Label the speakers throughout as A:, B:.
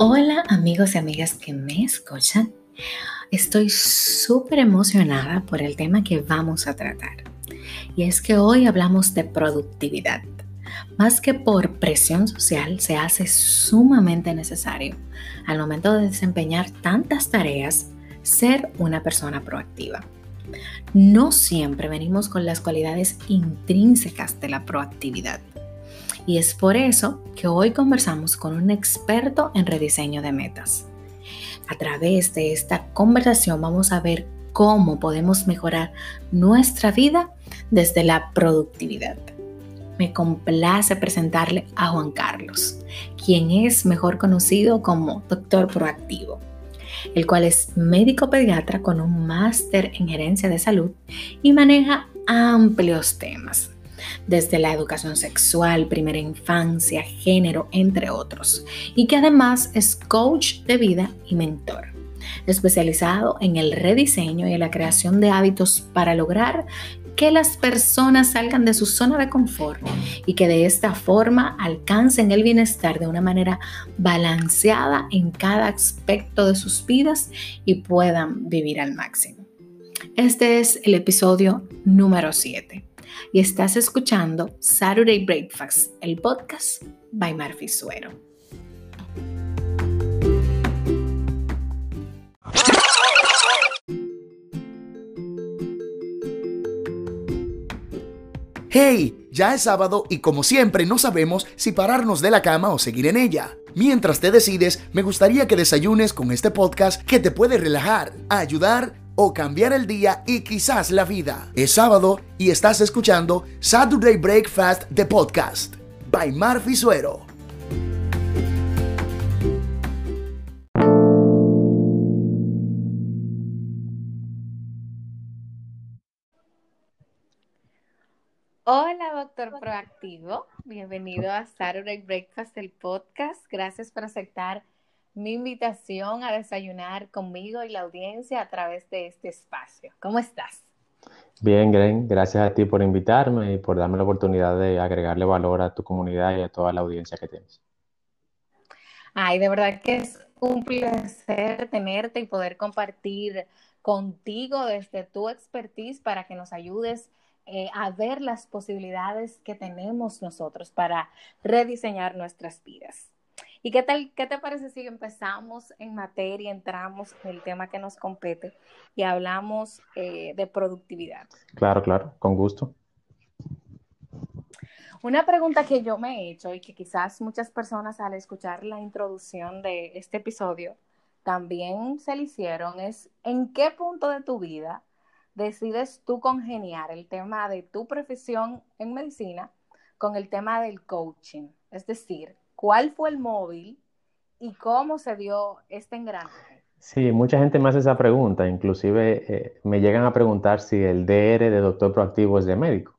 A: Hola amigos y amigas que me escuchan. Estoy súper emocionada por el tema que vamos a tratar. Y es que hoy hablamos de productividad. Más que por presión social, se hace sumamente necesario al momento de desempeñar tantas tareas ser una persona proactiva. No siempre venimos con las cualidades intrínsecas de la proactividad. Y es por eso que hoy conversamos con un experto en rediseño de metas. A través de esta conversación vamos a ver cómo podemos mejorar nuestra vida desde la productividad. Me complace presentarle a Juan Carlos, quien es mejor conocido como doctor proactivo, el cual es médico pediatra con un máster en gerencia de salud y maneja amplios temas desde la educación sexual, primera infancia, género, entre otros, y que además es coach de vida y mentor, especializado en el rediseño y en la creación de hábitos para lograr que las personas salgan de su zona de confort y que de esta forma alcancen el bienestar de una manera balanceada en cada aspecto de sus vidas y puedan vivir al máximo. Este es el episodio número 7 y estás escuchando Saturday Breakfast, el podcast by Marfi Suero.
B: ¡Hey! Ya es sábado y como siempre no sabemos si pararnos de la cama o seguir en ella. Mientras te decides, me gustaría que desayunes con este podcast que te puede relajar, ayudar o cambiar el día y quizás la vida. Es sábado y estás escuchando Saturday Breakfast de Podcast by Marfi Suero.
A: Hola, doctor proactivo. Bienvenido a Saturday Breakfast, el podcast. Gracias por aceptar mi invitación a desayunar conmigo y la audiencia a través de este espacio. ¿Cómo estás?
C: Bien, Gren, gracias a ti por invitarme y por darme la oportunidad de agregarle valor a tu comunidad y a toda la audiencia que tienes.
A: Ay, de verdad que es un placer tenerte y poder compartir contigo desde tu expertise para que nos ayudes eh, a ver las posibilidades que tenemos nosotros para rediseñar nuestras vidas. ¿Y qué tal, qué te parece si empezamos en materia, entramos en el tema que nos compete y hablamos eh, de productividad?
C: Claro, claro, con gusto.
A: Una pregunta que yo me he hecho y que quizás muchas personas al escuchar la introducción de este episodio también se le hicieron es ¿en qué punto de tu vida decides tú congeniar el tema de tu profesión en medicina con el tema del coaching? Es decir, cuál fue el móvil y cómo se dio este engranaje.
C: Sí, mucha gente me hace esa pregunta, inclusive eh, me llegan a preguntar si el DR de doctor proactivo es de médico.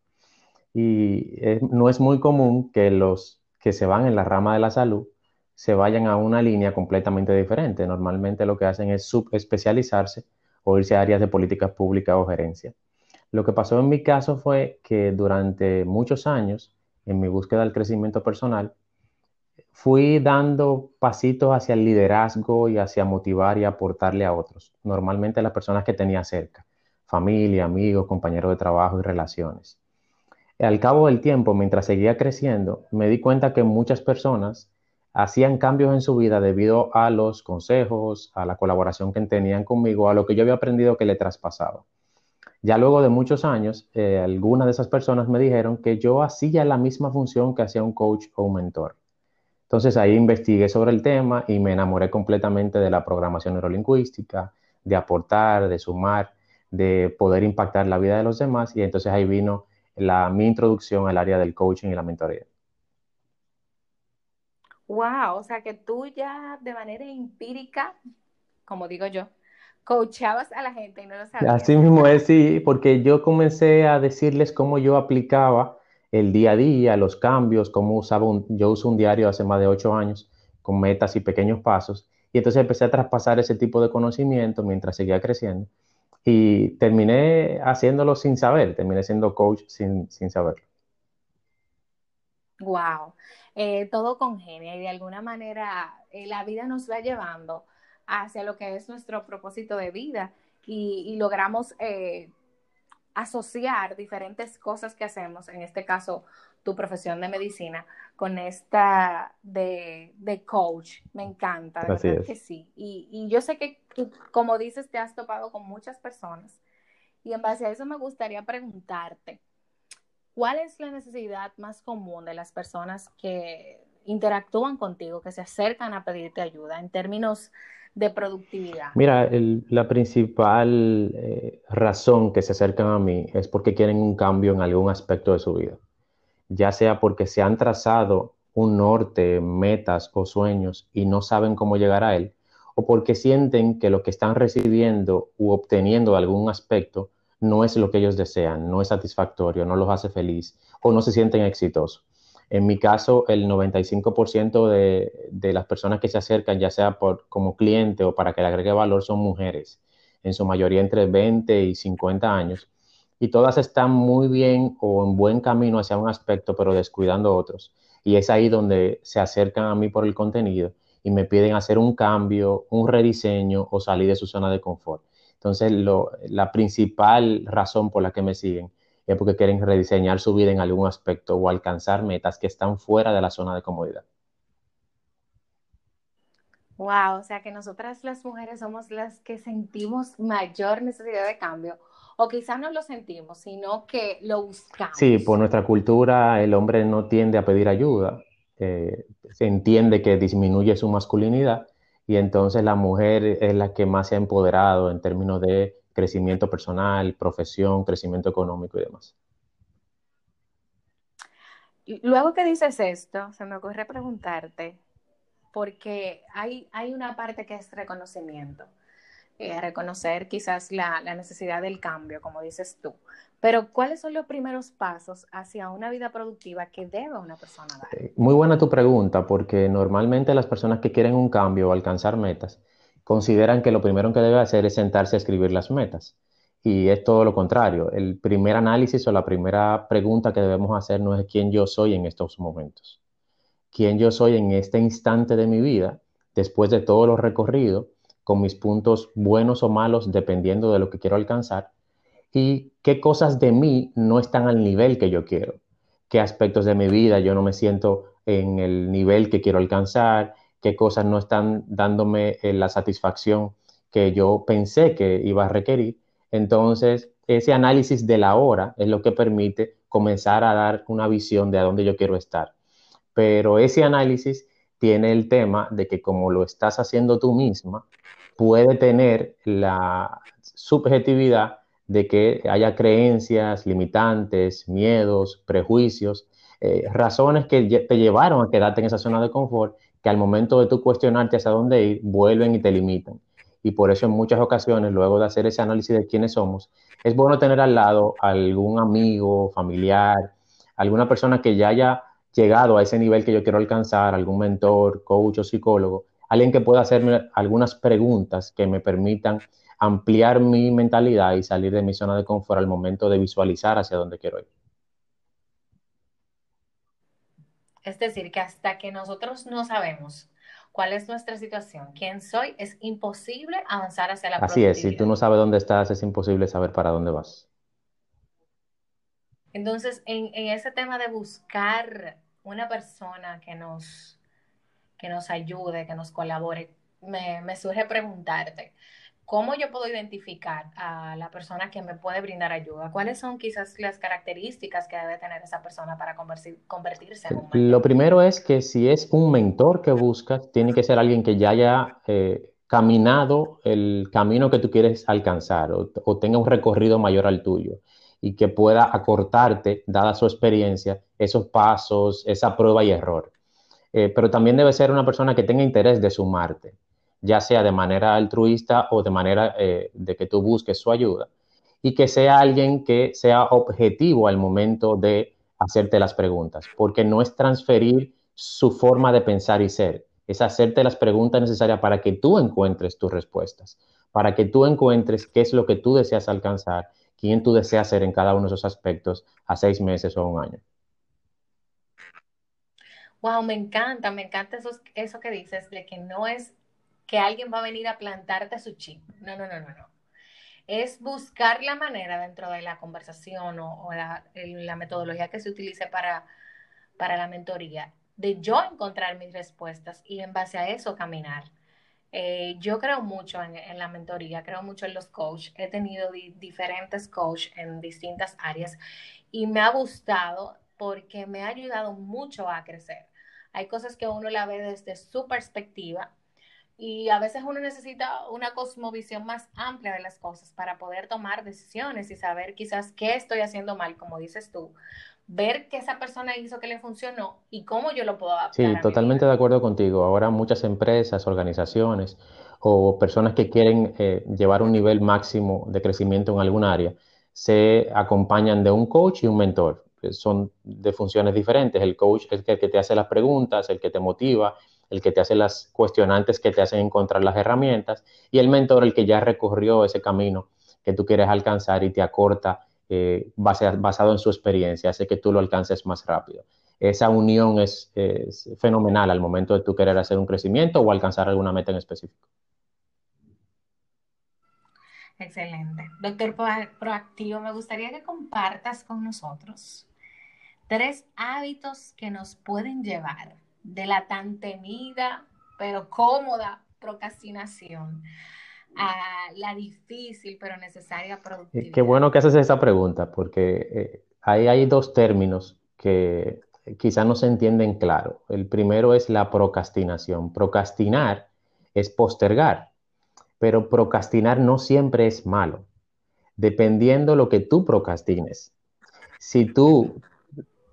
C: Y no es muy común que los que se van en la rama de la salud se vayan a una línea completamente diferente. Normalmente lo que hacen es subespecializarse o irse a áreas de políticas públicas o gerencia. Lo que pasó en mi caso fue que durante muchos años, en mi búsqueda del crecimiento personal, fui dando pasitos hacia el liderazgo y hacia motivar y aportarle a otros, normalmente a las personas que tenía cerca, familia, amigos, compañeros de trabajo y relaciones. Al cabo del tiempo, mientras seguía creciendo, me di cuenta que muchas personas hacían cambios en su vida debido a los consejos, a la colaboración que tenían conmigo, a lo que yo había aprendido que le traspasaba. Ya luego de muchos años, eh, algunas de esas personas me dijeron que yo hacía la misma función que hacía un coach o un mentor. Entonces ahí investigué sobre el tema y me enamoré completamente de la programación neurolingüística, de aportar, de sumar, de poder impactar la vida de los demás y entonces ahí vino la, mi introducción al área del coaching y la mentoría.
A: Wow, o sea que tú ya de manera empírica, como digo yo, coachabas a la gente y no lo sabías.
C: Así mismo es, sí, porque yo comencé a decirles cómo yo aplicaba el día a día, los cambios, cómo usaba un, yo uso un diario hace más de ocho años con metas y pequeños pasos. Y entonces empecé a traspasar ese tipo de conocimiento mientras seguía creciendo. Y terminé haciéndolo sin saber, terminé siendo coach sin, sin saberlo.
A: Wow, eh, todo congenia y de alguna manera eh, la vida nos va llevando hacia lo que es nuestro propósito de vida y, logramos eh, asociar diferentes cosas que hacemos, en este caso tu profesión de medicina, con esta de, coach. Me encanta, de verdad que sí. Y, y yo sé que, como dices, te has topado con muchas personas y en base a eso me gustaría preguntarte, ¿cuál es la necesidad más común de las personas que interactúan contigo, que se acercan a pedirte ayuda en términos de productividad?
C: Mira, la principal eh, razón que se acercan a mí es porque quieren un cambio en algún aspecto de su vida, ya sea porque se han trazado un norte, metas o sueños y no saben cómo llegar a él, o porque sienten que lo que están recibiendo u obteniendo de algún aspecto no es lo que ellos desean, no es satisfactorio, no los hace feliz o no se sienten exitosos. En mi caso, el 95% de, de, las personas que se acercan, ya sea por, como cliente o para que le agregue valor, son mujeres, en su mayoría entre 20 y 50 años. Y todas están muy bien o en buen camino hacia un aspecto, pero descuidando otros. Y es ahí donde se acercan a mí por el contenido y me piden hacer un cambio, un rediseño o salir de su zona de confort. Entonces, la principal razón por la que me siguen es porque quieren rediseñar su vida en algún aspecto o alcanzar metas que están fuera de la zona de comodidad.
A: Wow, o sea que nosotras las mujeres somos las que sentimos mayor necesidad de cambio, o quizás no lo sentimos, sino que lo buscamos.
C: Sí, por nuestra cultura el hombre no tiende a pedir ayuda, eh, se entiende que disminuye su masculinidad y entonces la mujer es la que más se ha empoderado en términos de crecimiento personal, profesión, crecimiento económico y demás.
A: Luego que dices esto, se me ocurre preguntarte, porque hay, hay una parte que es reconocimiento, eh, reconocer quizás la, la, necesidad del cambio, como dices tú. Pero, ¿cuáles son los primeros pasos hacia una vida productiva que debe una persona dar?
C: Eh, muy buena tu pregunta, porque normalmente las personas que quieren un cambio o alcanzar metas consideran que lo primero que debe hacer es sentarse a escribir las metas. Y es todo lo contrario. El primer análisis o la primera pregunta que debemos hacer no es quién yo soy en estos momentos. Quién yo soy en este instante de mi vida, después de todo lo recorrido, con mis puntos buenos o malos, dependiendo de lo que quiero alcanzar y qué cosas de mí no están al nivel que yo quiero, qué aspectos de mi vida yo no me siento en el nivel que quiero alcanzar, qué cosas no están dándome eh, la satisfacción que yo pensé que iba a requerir. Entonces, ese análisis de la hora es lo que permite comenzar a dar una visión de a dónde yo quiero estar. Pero ese análisis tiene el tema de que como lo estás haciendo tú misma, puede tener la subjetividad de que haya creencias limitantes, miedos, prejuicios, eh, razones que te llevaron a quedarte en esa zona de confort, que al momento de tú cuestionarte hacia dónde ir, vuelven y te limitan. Y por eso en muchas ocasiones, luego de hacer ese análisis de quiénes somos, es bueno tener al lado algún amigo, familiar, alguna persona que ya haya llegado a ese nivel que yo quiero alcanzar, algún mentor, coach o psicólogo, alguien que pueda hacerme algunas preguntas que me permitan ampliar mi mentalidad y salir de mi zona de confort al momento de visualizar hacia dónde quiero ir.
A: Es decir, que hasta que nosotros no sabemos cuál es nuestra situación, quién soy, es imposible avanzar hacia la
C: Así es, si tú no sabes dónde estás, es imposible saber para dónde vas.
A: Entonces, en, ese tema de buscar una persona que nos, que nos ayude, que nos colabore, me, me surge preguntarte, ¿Cómo yo puedo identificar a la persona que me puede brindar ayuda? ¿Cuáles son quizás las características que debe tener esa persona para convertirse en un mentor?
C: Lo primero es que si es un mentor que buscas, tiene que ser alguien que ya haya eh, caminado el camino que tú quieres alcanzar o, tenga un recorrido mayor al tuyo y que pueda acortarte, dada su experiencia, esos pasos, esa prueba y error. Eh, pero también debe ser una persona que tenga interés de sumarte ya sea de manera altruista o de manera eh, de que tú busques su ayuda, y que sea alguien que sea objetivo al momento de hacerte las preguntas, porque no es transferir su forma de pensar y ser, es hacerte las preguntas necesarias para que tú encuentres tus respuestas, para que tú encuentres qué es lo que tú deseas alcanzar, quién tú deseas ser en cada uno de esos aspectos a seis meses o un año.
A: Wow, me encanta, me encanta eso, eso que dices, de que no es que alguien va a venir a plantarte su chip. No, no, no, no, no. Es buscar la manera dentro de la conversación o, la, metodología que se utilice para, para la mentoría, de yo encontrar mis respuestas y en base a eso caminar. Eh, yo creo mucho en, la mentoría, creo mucho en los coaches. He tenido diferentes coaches en distintas áreas y me ha gustado porque me ha ayudado mucho a crecer. Hay cosas que uno la ve desde su perspectiva y a veces uno necesita una cosmovisión más amplia de las cosas para poder tomar decisiones y saber quizás qué estoy haciendo mal, como dices tú, ver qué esa persona hizo que le funcionó y cómo yo lo puedo adaptar.
C: Sí, totalmente de acuerdo contigo. Ahora muchas empresas, organizaciones o personas que quieren eh, llevar un nivel máximo de crecimiento en algún área se acompañan de un coach y un mentor. Son de funciones diferentes. El coach es el que te hace las preguntas, el que te motiva, el que te hace las cuestionantes que te hacen encontrar las herramientas y el mentor el que ya recorrió ese camino que tú quieres alcanzar y te acorta eh, basado en su experiencia, hace que tú lo alcances más rápido. Esa unión es, fenomenal al momento de tú querer hacer un crecimiento o alcanzar alguna meta en específico.
A: Excelente. Doctor Proactivo, me gustaría que compartas con nosotros tres hábitos que nos pueden llevar de la tan temida pero cómoda procrastinación a la difícil pero necesaria eh, productividad?
C: Qué bueno que haces esa pregunta, porque eh, ahí hay dos términos que quizás no se entienden claro. El primero es la procrastinación. Procrastinar es postergar, pero procrastinar no siempre es malo, dependiendo lo que tú procrastines. Si tú,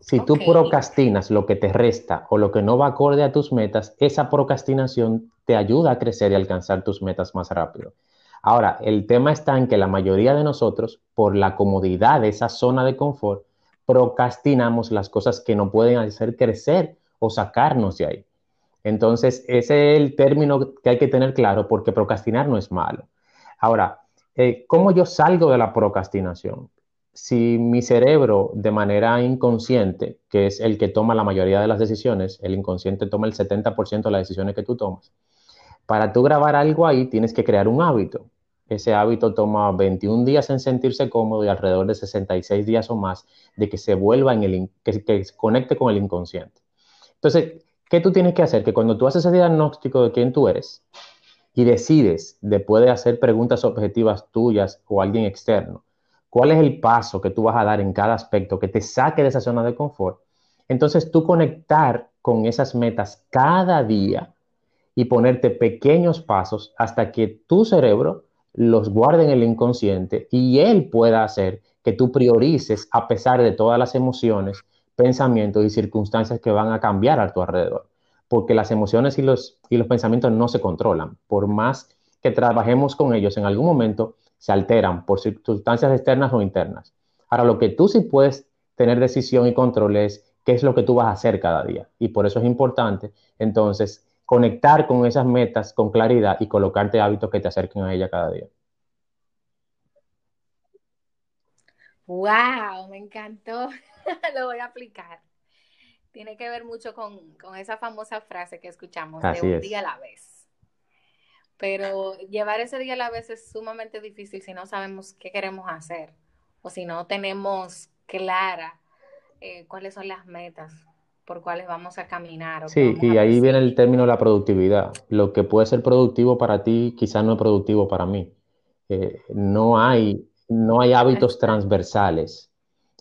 C: si tú procrastinas lo que te resta o lo que no va acorde a tus metas, esa procrastinación te ayuda a crecer y alcanzar tus metas más rápido. Ahora, el tema está en que la mayoría de nosotros, por la comodidad de esa zona de confort, procrastinamos las cosas que no pueden hacer crecer o sacarnos de ahí. Entonces, ese es el término que hay que tener claro porque procrastinar no es malo. Ahora, eh, ¿cómo yo salgo de la procrastinación? Si mi cerebro de manera inconsciente, que es el que toma la mayoría de las decisiones, el inconsciente toma el 70% de las decisiones que tú tomas, para tú grabar algo ahí, tienes que crear un hábito. Ese hábito toma 21 días en sentirse cómodo y alrededor de 66 días o más de que se vuelva en el, que, que se conecte con el inconsciente. Entonces, ¿qué tú tienes que hacer? Que cuando tú haces ese diagnóstico de quién tú eres y decides, después de hacer preguntas objetivas tuyas o alguien externo, cuál es el paso que tú vas a dar en cada aspecto que te saque de esa zona de confort, entonces tú conectar con esas metas cada día y ponerte pequeños pasos hasta que tu cerebro los guarde en el inconsciente y él pueda hacer que tú priorices a pesar de todas las emociones, pensamientos y circunstancias que van a cambiar a tu alrededor. Porque las emociones y los, y los pensamientos no se controlan. Por más que trabajemos con ellos, en algún momento se alteran por circunstancias externas o internas. Ahora, lo que tú sí puedes tener decisión y control es qué es lo que tú vas a hacer cada día. Y por eso es importante, entonces, conectar con esas metas con claridad y colocarte hábitos que te acerquen a ella cada día.
A: ¡Wow! Me encantó. Lo voy a aplicar. Tiene que ver mucho con, esa famosa frase que escuchamos de un día a la vez. Pero llevar ese día a la vez es sumamente difícil si no sabemos qué queremos hacer o si no tenemos clara eh, cuáles son las metas por cuáles vamos a caminar.
C: sí, y ahí viene el término de la productividad. Lo que puede ser productivo para ti quizás no es productivo para mí. Eh, no, hay, no hay hábitos transversales.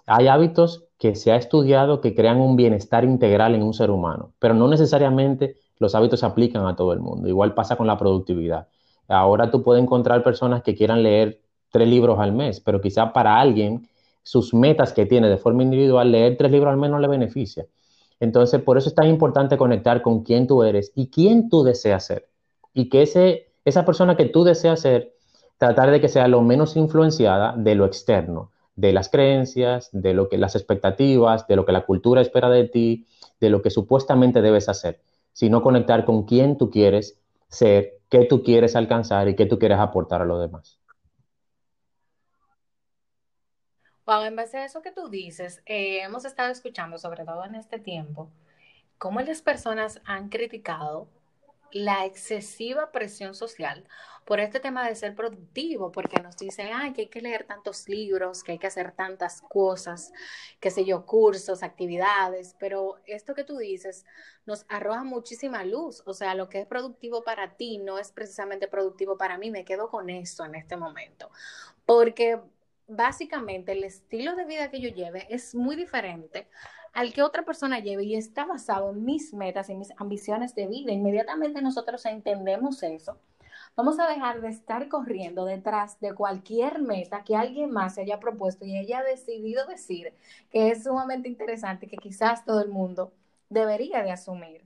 C: Hay hábitos que se ha estudiado que crean un bienestar integral en un ser humano, pero no necesariamente los hábitos se aplican a todo el mundo. Igual pasa con la productividad. Ahora tú puedes encontrar personas que quieran leer tres libros al mes, pero quizá para alguien sus metas que tiene de forma individual, leer tres libros al mes no le beneficia. Entonces, por eso es tan importante conectar con quién tú eres y quién tú deseas ser. Y que ese, esa persona que tú deseas ser, tratar de que sea lo menos influenciada de lo externo, de las creencias, de lo que las expectativas, de lo que la cultura espera de ti, de lo que supuestamente debes hacer, sino conectar con quién tú quieres ser, qué tú quieres alcanzar y qué tú quieres aportar a los demás.
A: Wow, en base a eso que tú dices, eh, hemos estado escuchando, sobre todo en este tiempo, cómo las personas han criticado la excesiva presión social por este tema de ser productivo, porque nos dicen, ay, que hay que leer tantos libros, que hay que hacer tantas cosas, qué sé yo, cursos, actividades, pero esto que tú dices nos arroja muchísima luz, o sea, lo que es productivo para ti no es precisamente productivo para mí, me quedo con esto en este momento, porque básicamente el estilo de vida que yo lleve es muy diferente al que otra persona lleve y está basado en mis metas y mis ambiciones de vida. Inmediatamente nosotros entendemos eso. Vamos a dejar de estar corriendo detrás de cualquier meta que alguien más se haya propuesto y haya decidido decir que es sumamente interesante, que quizás todo el mundo debería de asumir.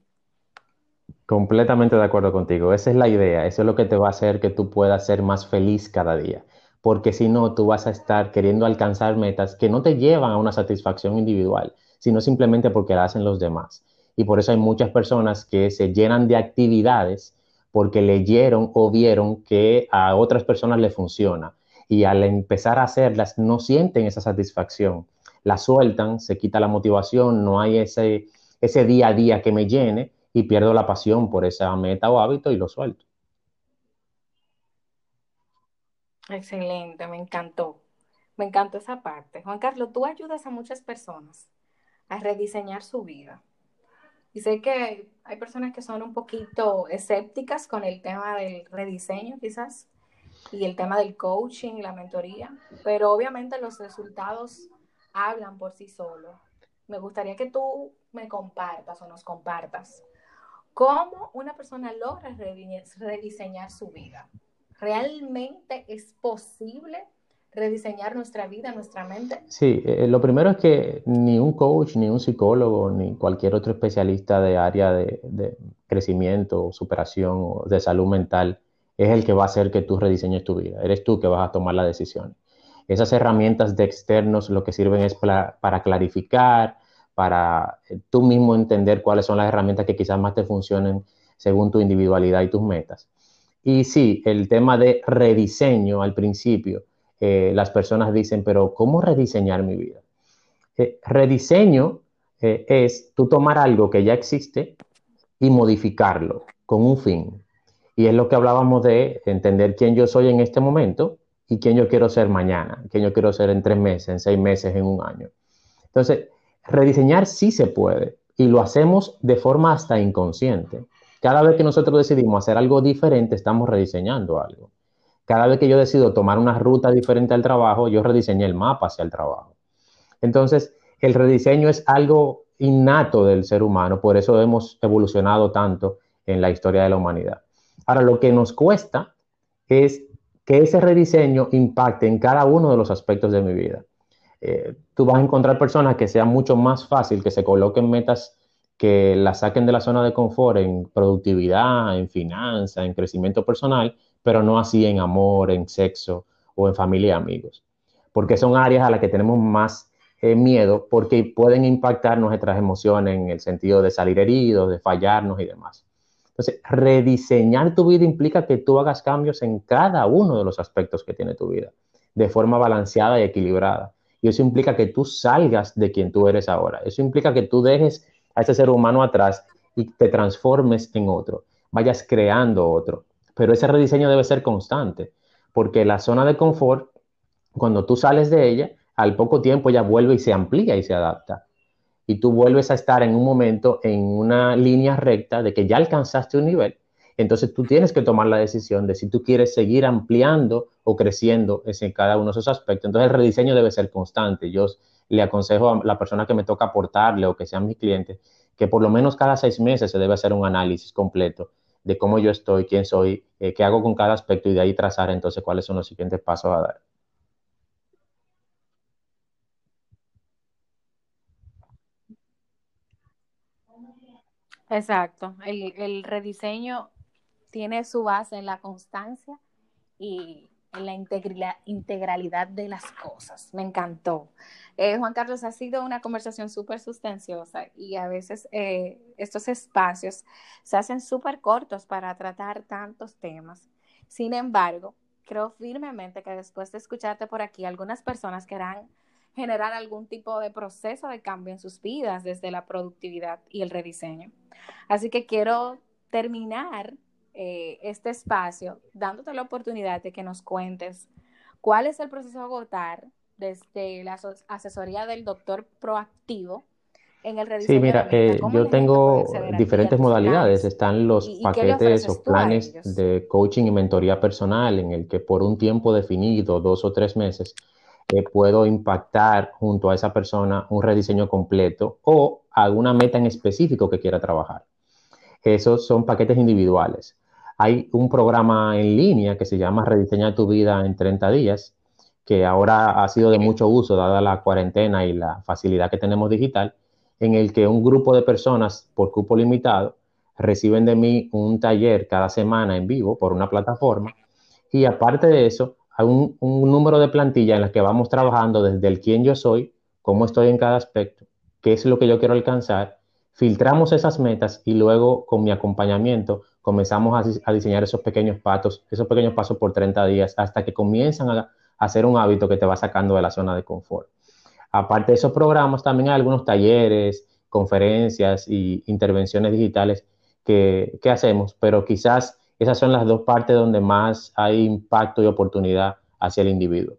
C: Completamente de acuerdo contigo. Esa es la idea. Eso es lo que te va a hacer que tú puedas ser más feliz cada día. Porque si no, tú vas a estar queriendo alcanzar metas que no te llevan a una satisfacción individual sino simplemente porque la hacen los demás. Y por eso hay muchas personas que se llenan de actividades porque leyeron o vieron que a otras personas le funciona. Y al empezar a hacerlas no sienten esa satisfacción. La sueltan, se quita la motivación, no hay ese, ese día a día que me llene y pierdo la pasión por esa meta o hábito y lo suelto.
A: Excelente, me encantó. Me encantó esa parte. Juan Carlos, tú ayudas a muchas personas a rediseñar su vida. Y sé que hay personas que son un poquito escépticas con el tema del rediseño quizás y el tema del coaching la mentoría, pero obviamente los resultados hablan por sí solos. Me gustaría que tú me compartas o nos compartas cómo una persona logra rediseñar su vida. ¿Realmente es posible rediseñar nuestra vida, nuestra mente?
C: Sí, eh, lo primero es que ni un coach, ni un psicólogo, ni cualquier otro especialista de área de, crecimiento, superación o de salud mental es el que va a hacer que tú rediseñes tu vida. Eres tú que vas a tomar la decisión. Esas herramientas de externos lo que sirven es para, para clarificar, para eh, tú mismo entender cuáles son las herramientas que quizás más te funcionen según tu individualidad y tus metas. Y sí, el tema de rediseño al principio eh, las personas dicen, pero ¿cómo rediseñar mi vida? Eh, rediseño eh, es tú tomar algo que ya existe y modificarlo con un fin. Y es lo que hablábamos de entender quién yo soy en este momento y quién yo quiero ser mañana, quién yo quiero ser en tres meses, en seis meses, en un año. Entonces, rediseñar sí se puede y lo hacemos de forma hasta inconsciente. Cada vez que nosotros decidimos hacer algo diferente, estamos rediseñando algo cada vez que yo decido tomar una ruta diferente al trabajo, yo rediseñé el mapa hacia el trabajo. Entonces, el rediseño es algo innato del ser humano, por eso hemos evolucionado tanto en la historia de la humanidad. Ahora, lo que nos cuesta es que ese rediseño impacte en cada uno de los aspectos de mi vida. Eh, tú vas a encontrar personas que sea mucho más fácil que se coloquen metas que las saquen de la zona de confort en productividad, en finanzas, en crecimiento personal, pero no así en amor, en sexo o en familia y amigos, porque son áreas a las que tenemos más eh, miedo porque pueden impactar nuestras emociones en el sentido de salir heridos, de fallarnos y demás. Entonces, rediseñar tu vida implica que tú hagas cambios en cada uno de los aspectos que tiene tu vida, de forma balanceada y equilibrada. Y eso implica que tú salgas de quien tú eres ahora. Eso implica que tú dejes a ese ser humano atrás y te transformes en otro, vayas creando otro pero ese rediseño debe ser constante, porque la zona de confort, cuando tú sales de ella, al poco tiempo ya vuelve y se amplía y se adapta. Y tú vuelves a estar en un momento en una línea recta de que ya alcanzaste un nivel. Entonces tú tienes que tomar la decisión de si tú quieres seguir ampliando o creciendo en cada uno de esos aspectos. Entonces el rediseño debe ser constante. Yo le aconsejo a la persona que me toca aportarle o que sean mis clientes que por lo menos cada seis meses se debe hacer un análisis completo de cómo yo estoy, quién soy, eh, qué hago con cada aspecto y de ahí trazar entonces cuáles son los siguientes pasos a dar.
A: Exacto, el rediseño tiene su base en la constancia y en la integralidad de las cosas. Me encantó. Eh, Juan Carlos, ha sido una conversación súper sustanciosa y a veces eh, estos espacios se hacen súper cortos para tratar tantos temas. Sin embargo, creo firmemente que después de escucharte por aquí, algunas personas querrán generar algún tipo de proceso de cambio en sus vidas desde la productividad y el rediseño. Así que quiero terminar eh, este espacio dándote la oportunidad de que nos cuentes cuál es el proceso a agotar desde la asesoría del doctor proactivo en el rediseño.
C: Sí, mira, eh, yo tengo diferentes modalidades. Están los paquetes o planes de coaching y mentoría personal en el que por un tiempo definido, dos o tres meses, eh, puedo impactar junto a esa persona un rediseño completo o alguna meta en específico que quiera trabajar. Esos son paquetes individuales. Hay un programa en línea que se llama Rediseña tu vida en 30 días, que ahora ha sido de mucho uso dada la cuarentena y la facilidad que tenemos digital, en el que un grupo de personas por cupo limitado reciben de mí un taller cada semana en vivo por una plataforma y aparte de eso hay un, número de plantillas en las que vamos trabajando desde el quién yo soy, cómo estoy en cada aspecto, qué es lo que yo quiero alcanzar, filtramos esas metas y luego con mi acompañamiento comenzamos a, diseñar esos pequeños pasos, esos pequeños pasos por 30 días hasta que comienzan a, a hacer un hábito que te va sacando de la zona de confort. Aparte de esos programas, también hay algunos talleres, conferencias y intervenciones digitales que, hacemos, pero quizás esas son las dos partes donde más hay impacto y oportunidad hacia el individuo.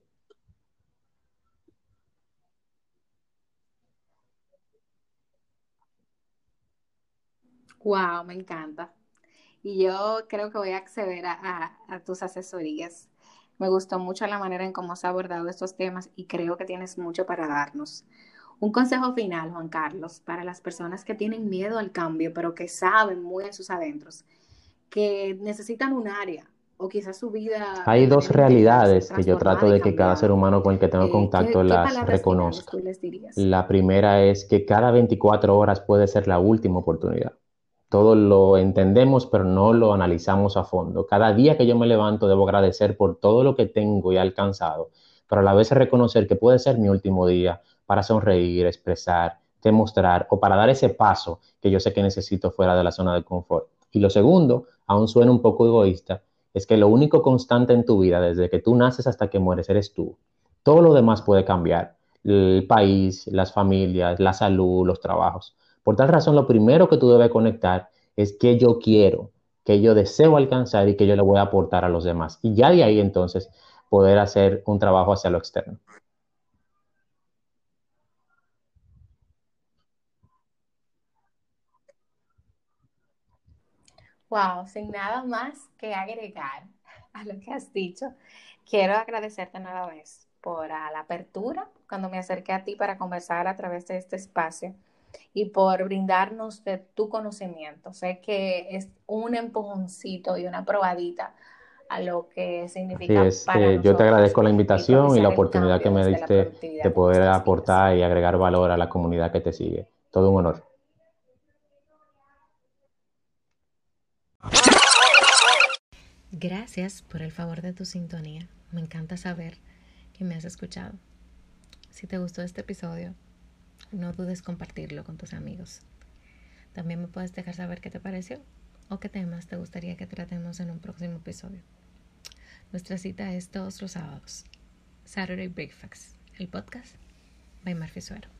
A: Wow, me encanta. Y yo creo que voy a acceder a tus asesorías me gustó mucho la manera en cómo has abordado estos temas y creo que tienes mucho para darnos. Un consejo final, Juan Carlos, para las personas que tienen miedo al cambio, pero que saben muy en sus adentros, que necesitan un área o quizás su vida...
C: Hay dos realidades que yo trato de que cada ser humano con el que tengo eh, contacto las reconozca. La primera es que cada 24 horas puede ser la última oportunidad. Todo lo entendemos, pero no lo analizamos a fondo. Cada día que yo me levanto debo agradecer por todo lo que tengo y alcanzado, pero a la vez reconocer que puede ser mi último día para sonreír, expresar, demostrar o para dar ese paso que yo sé que necesito fuera de la zona de confort. Y lo segundo, aún suena un poco egoísta, es que lo único constante en tu vida, desde que tú naces hasta que mueres, eres tú. Todo lo demás puede cambiar. El país, las familias, la salud, los trabajos. Por tal razón, lo primero que tú debes conectar es que yo quiero, que yo deseo alcanzar y que yo le voy a aportar a los demás. Y ya de ahí entonces poder hacer un trabajo hacia lo externo.
A: Wow, sin nada más que agregar a lo que has dicho, quiero agradecerte una vez por la apertura cuando me acerqué a ti para conversar a través de este espacio y por brindarnos de tu conocimiento. Sé que es un empujoncito y una probadita a lo que significa.
C: es, para yo te agradezco la invitación y la oportunidad que me diste de poder aportar y agregar valor a la comunidad que te sigue. Todo un honor.
A: Gracias por el favor de tu sintonía. Me encanta saber que me has escuchado. Si te gustó este episodio, no dudes compartirlo con tus amigos. También me puedes dejar saber qué te pareció o qué temas te gustaría que tratemos en un próximo episodio. Nuestra cita es todos los sábados. Saturday Breakfast, el podcast by Marfi Suero.